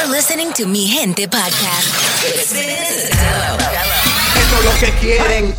You're listening to Mi Gente Podcast. This is Esto es lo que quieren.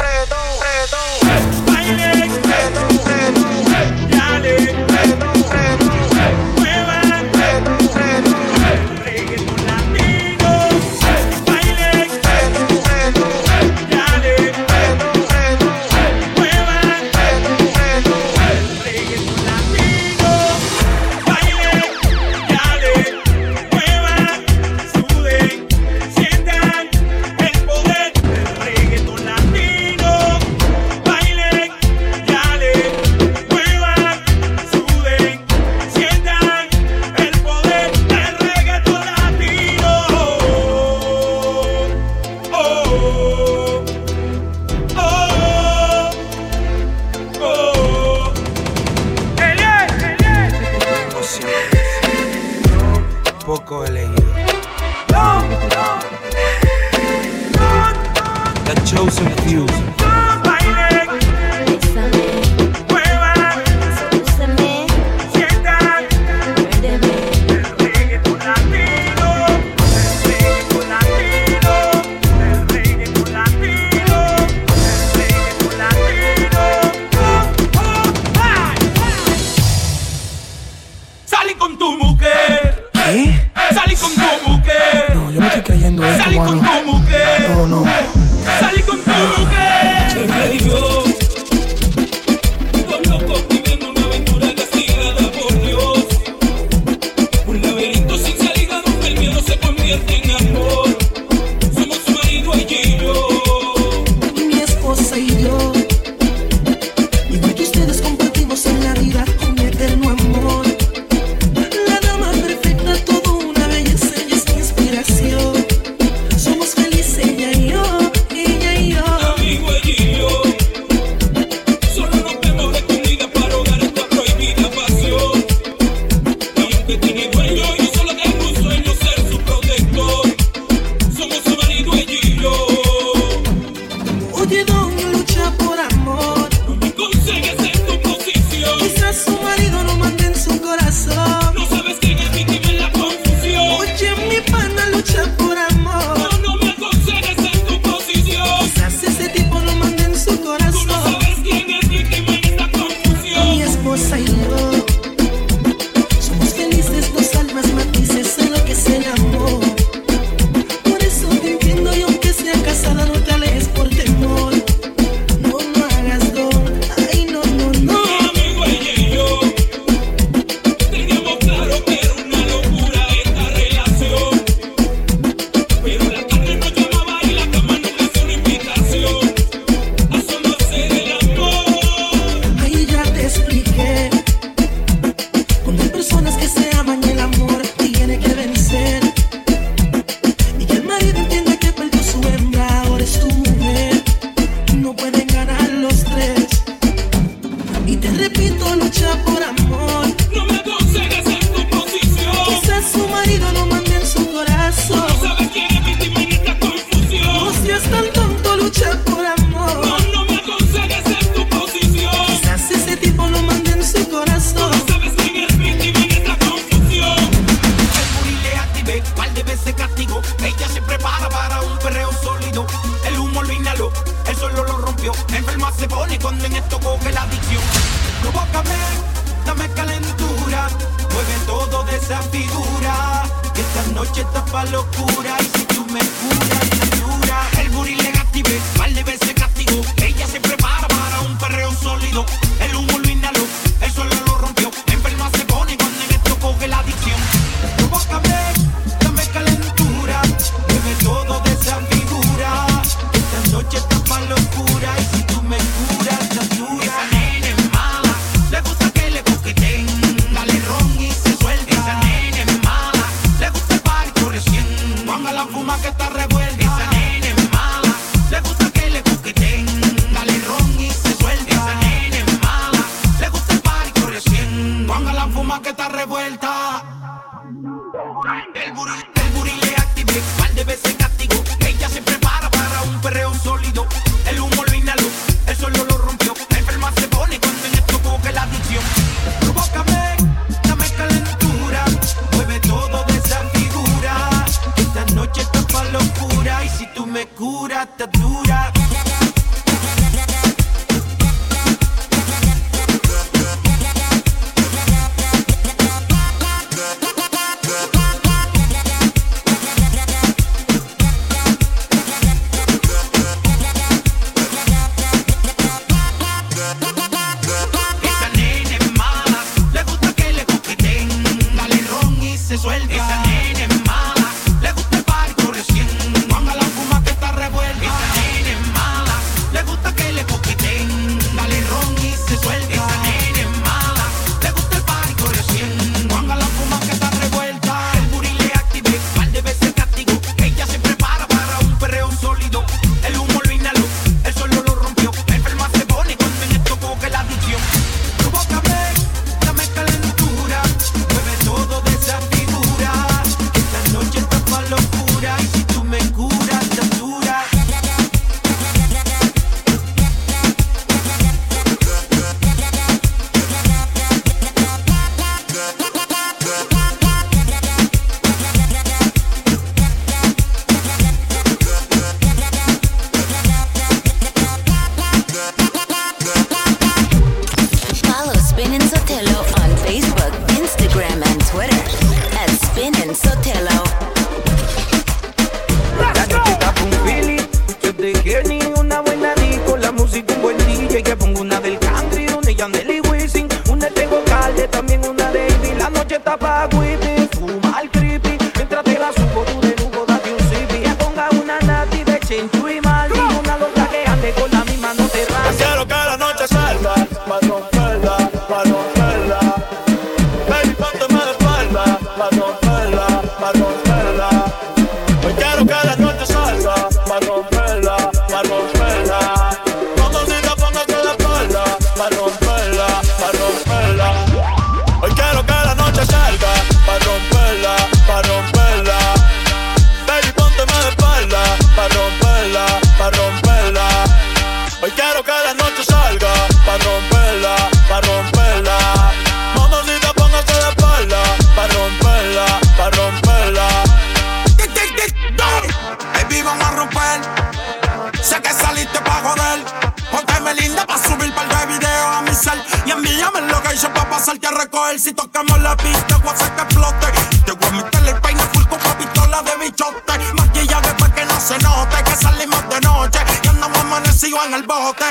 la pista, voy a hacer que explote. Te voy a meterle el peine full con una pistola de bichote. Maquilla después que no se note, que salimos de noche. Y andamos amanecidos en el bote.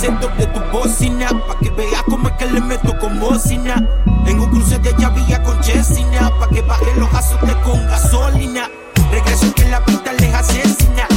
se doble tu bocina Pa' que veas cómo es que le meto con bocina. En un cruce de llavilla con chesina Pa' que baje los azotes con gasolina. Regreso que la pinta les asesina.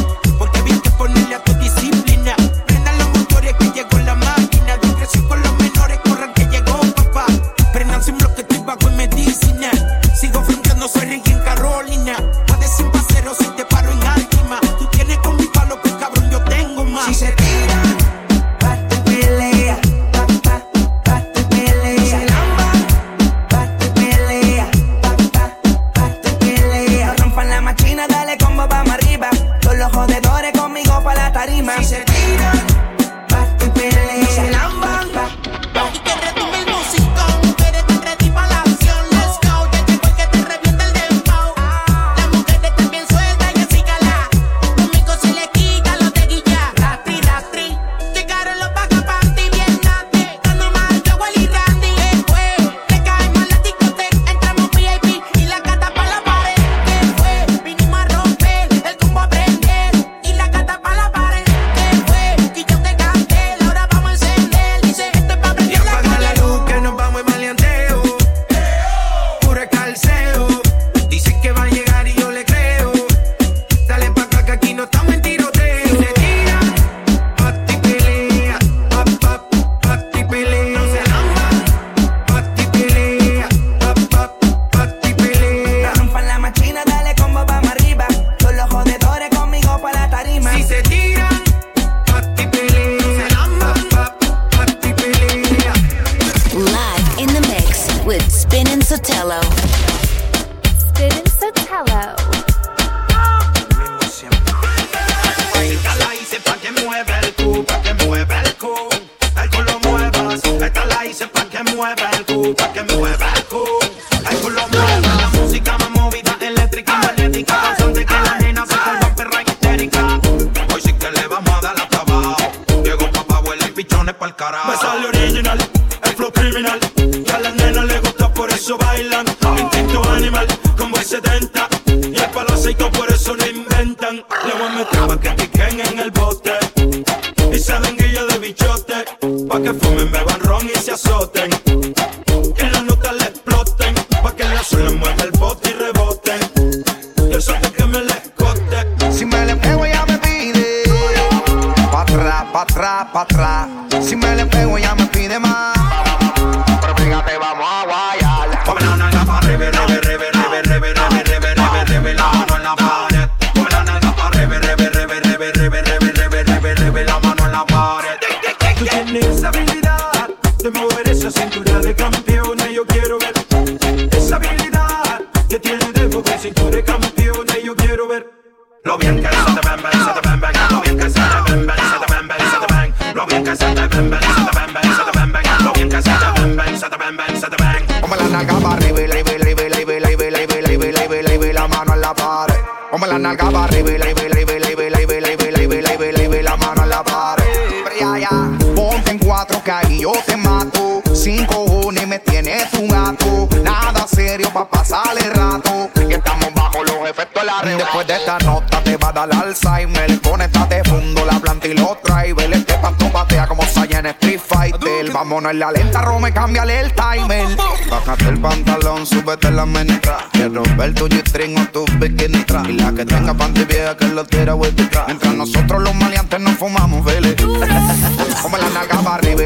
pa' pasar el rato. Y estamos bajo los efectos de la red. Después de esta nota te va a dar Alzheimer. Conéctate, fundo la planta y los drivers. Este pasto patea como Saiyan en Street Fighter. Vámonos en la lenta, Rome, cámbiale el timer. Bájate el pantalón, súbete la menestra. Quiero ver tu G-string o tu bikini. Y la que tenga panty vieja que lo tira, wey, Mientras nosotros los maleantes nos fumamos, vele. Como la nalga para arriba,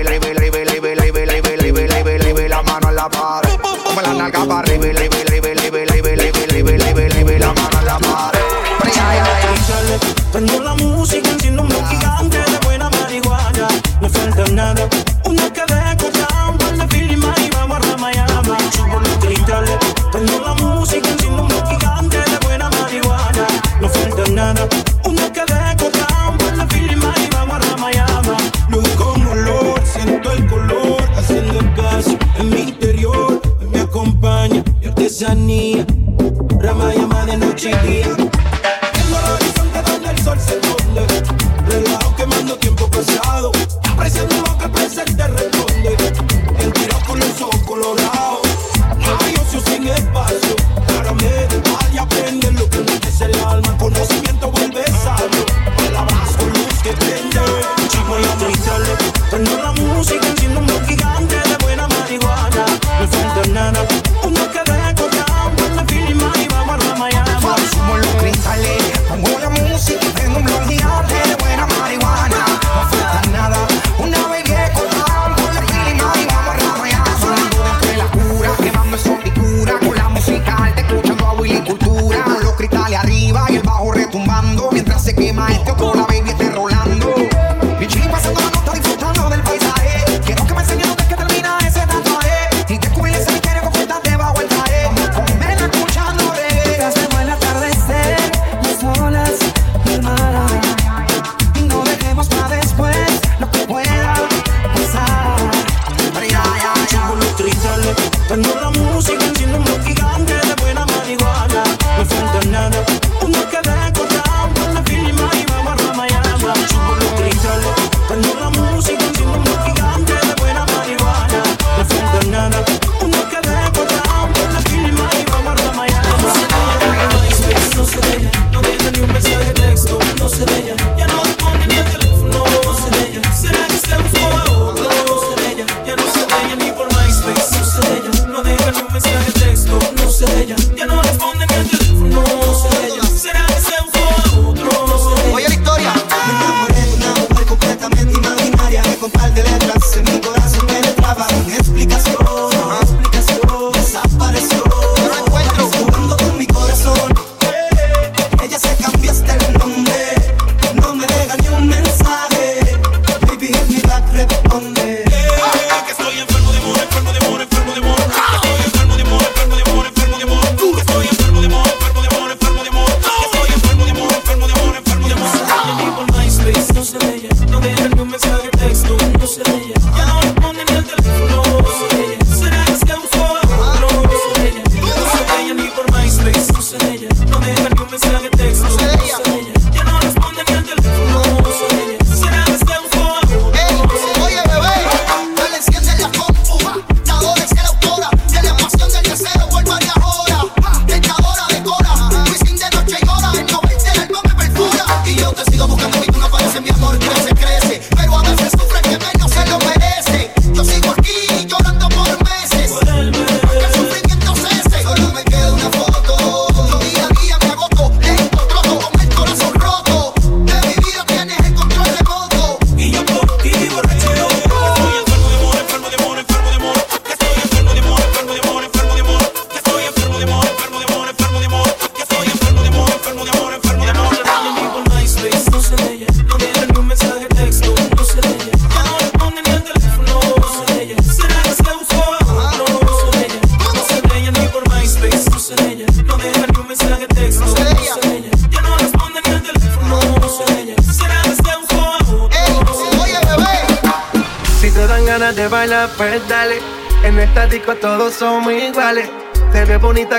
la mano en la pared acá la mano a la pared. Prende la música artesanía. Rama llama de noche y día.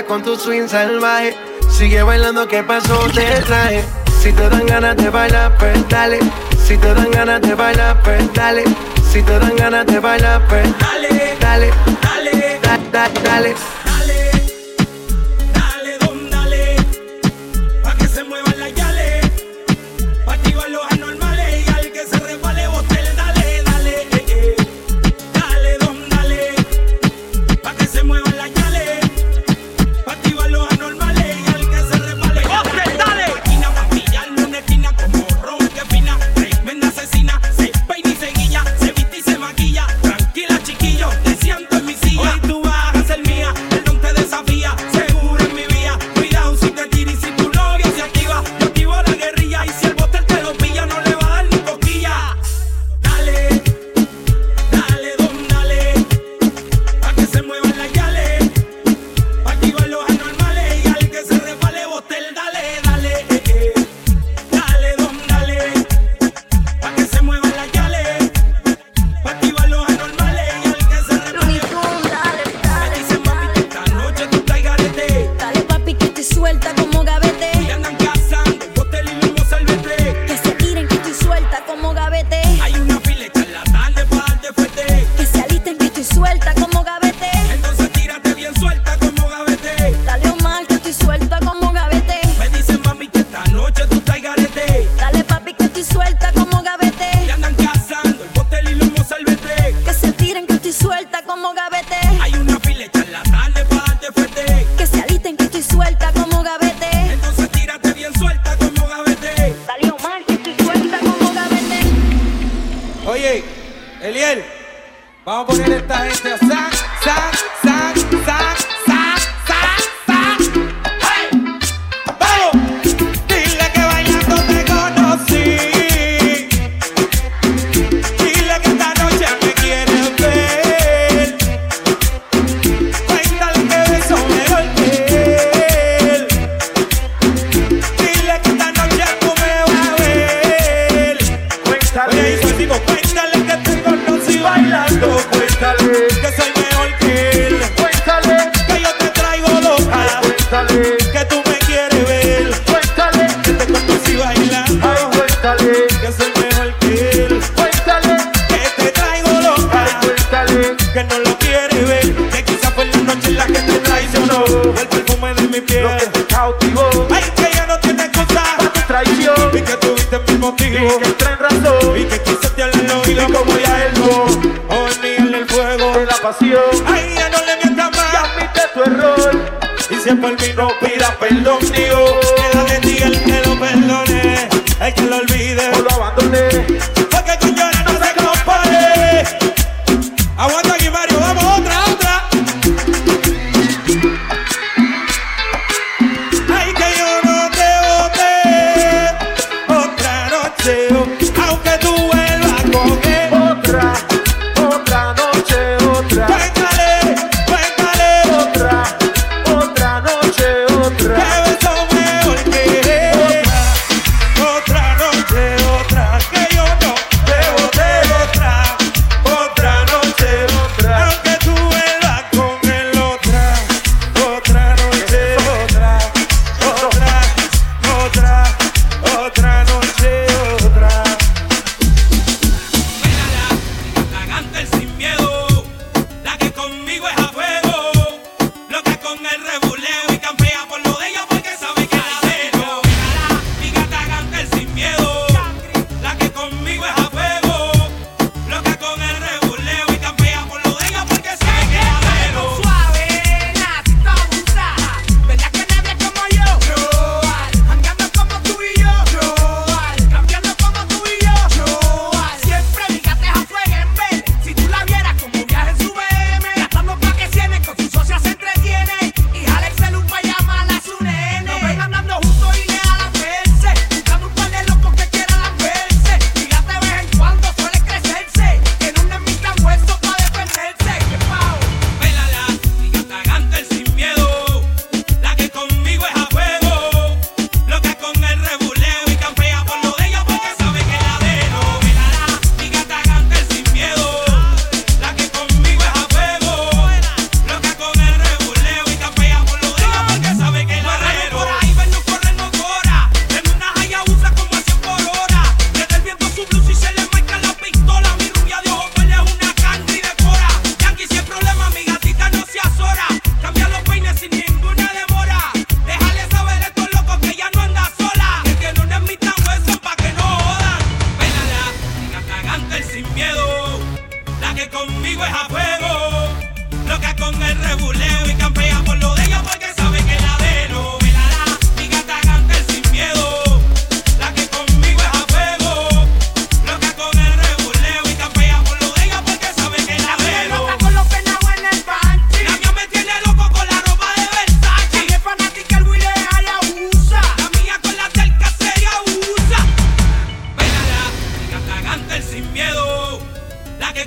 con tu swing salvaje. Sigue bailando, ¿qué pasó? Te traje. Si te dan ganas de bailar, pues dale. Si te dan ganas de bailar, pues dale. Si te dan ganas de bailar, pues dale, dale, dale, dale. dale. dale.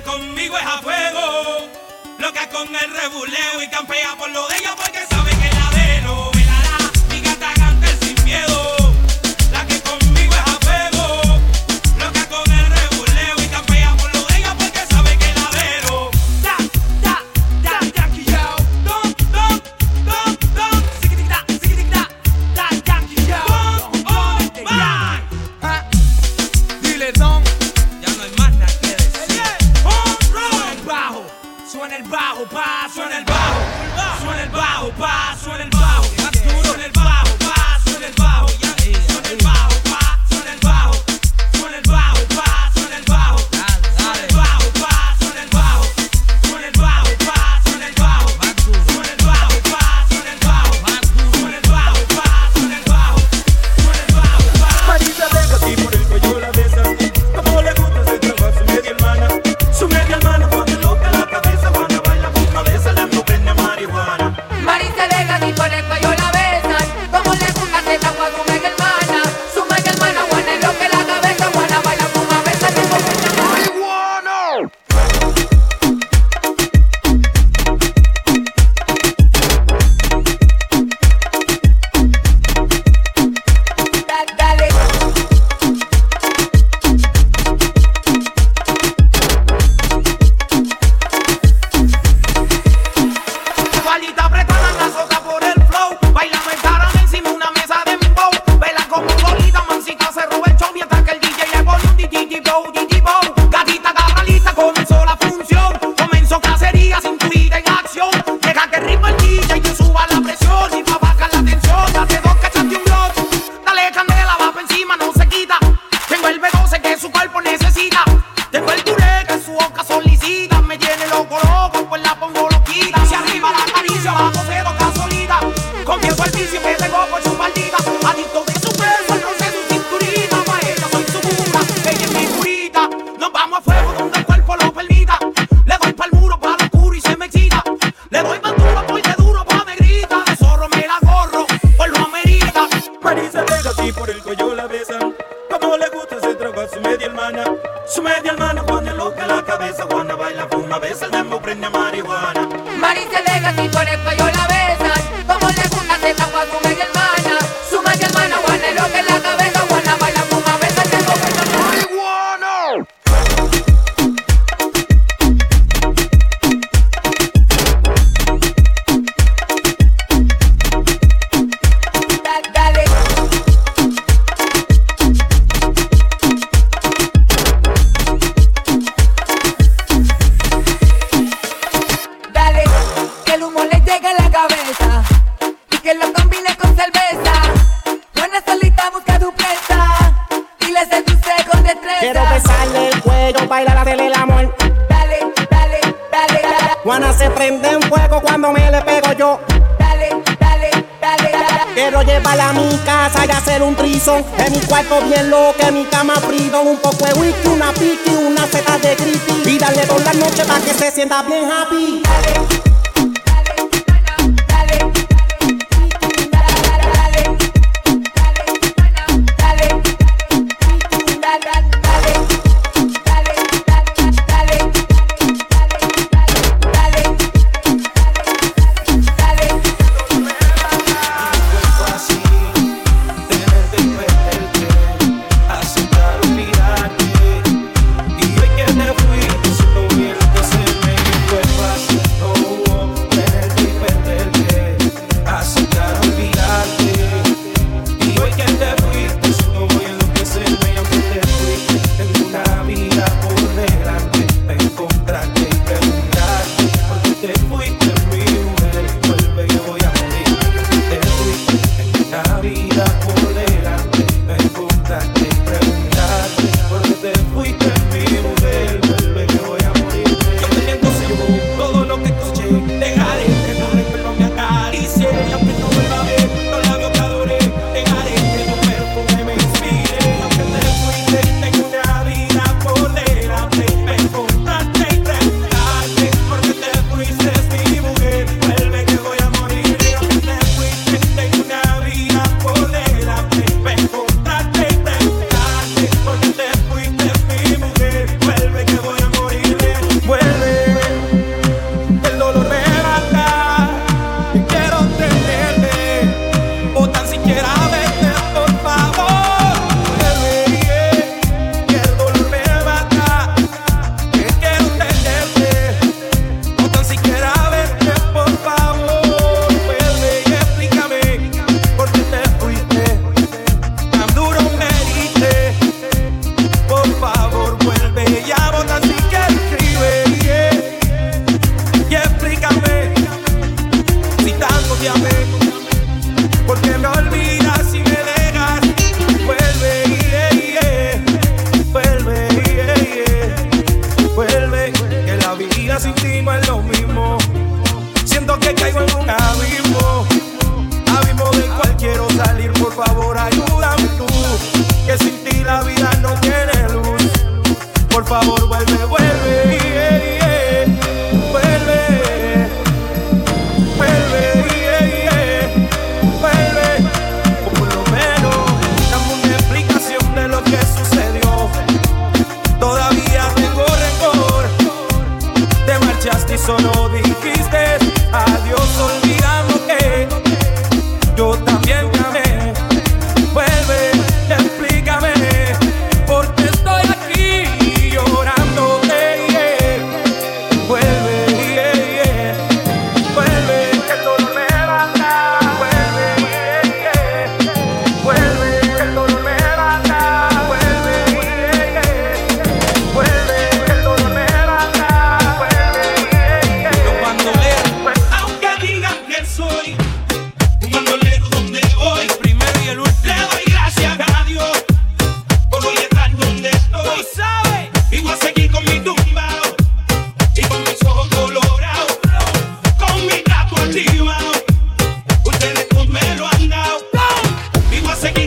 conmigo es a fuego, loca con el rebuleo y campea por lo de ella porque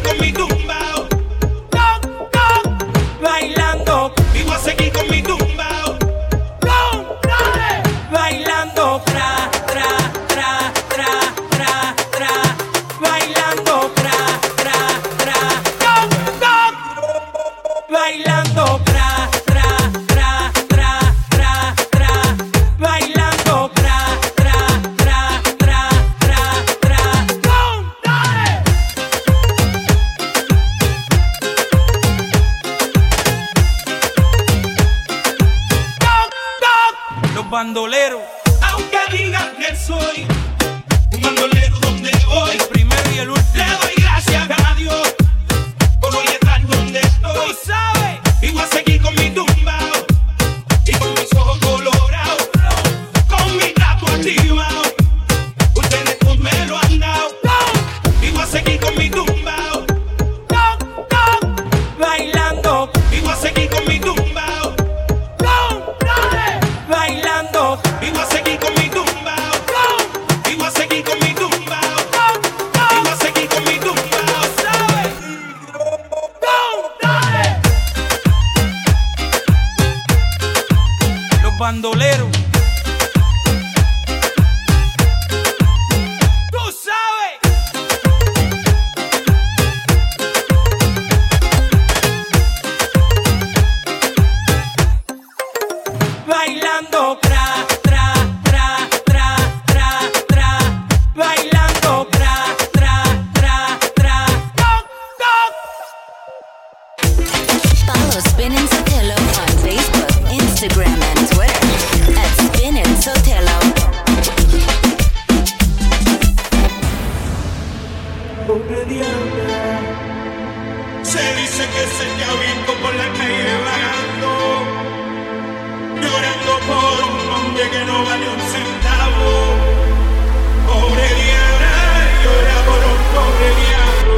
conmigo. Follow Spinning Sotelo on Facebook, Instagram, and Twitter at Spinning Sotelo. Se dice que se te ahuyentó por la calle vagando, llorando por un hombre que no vale un centavo. Pobre Diana, llora por un pobre diablo.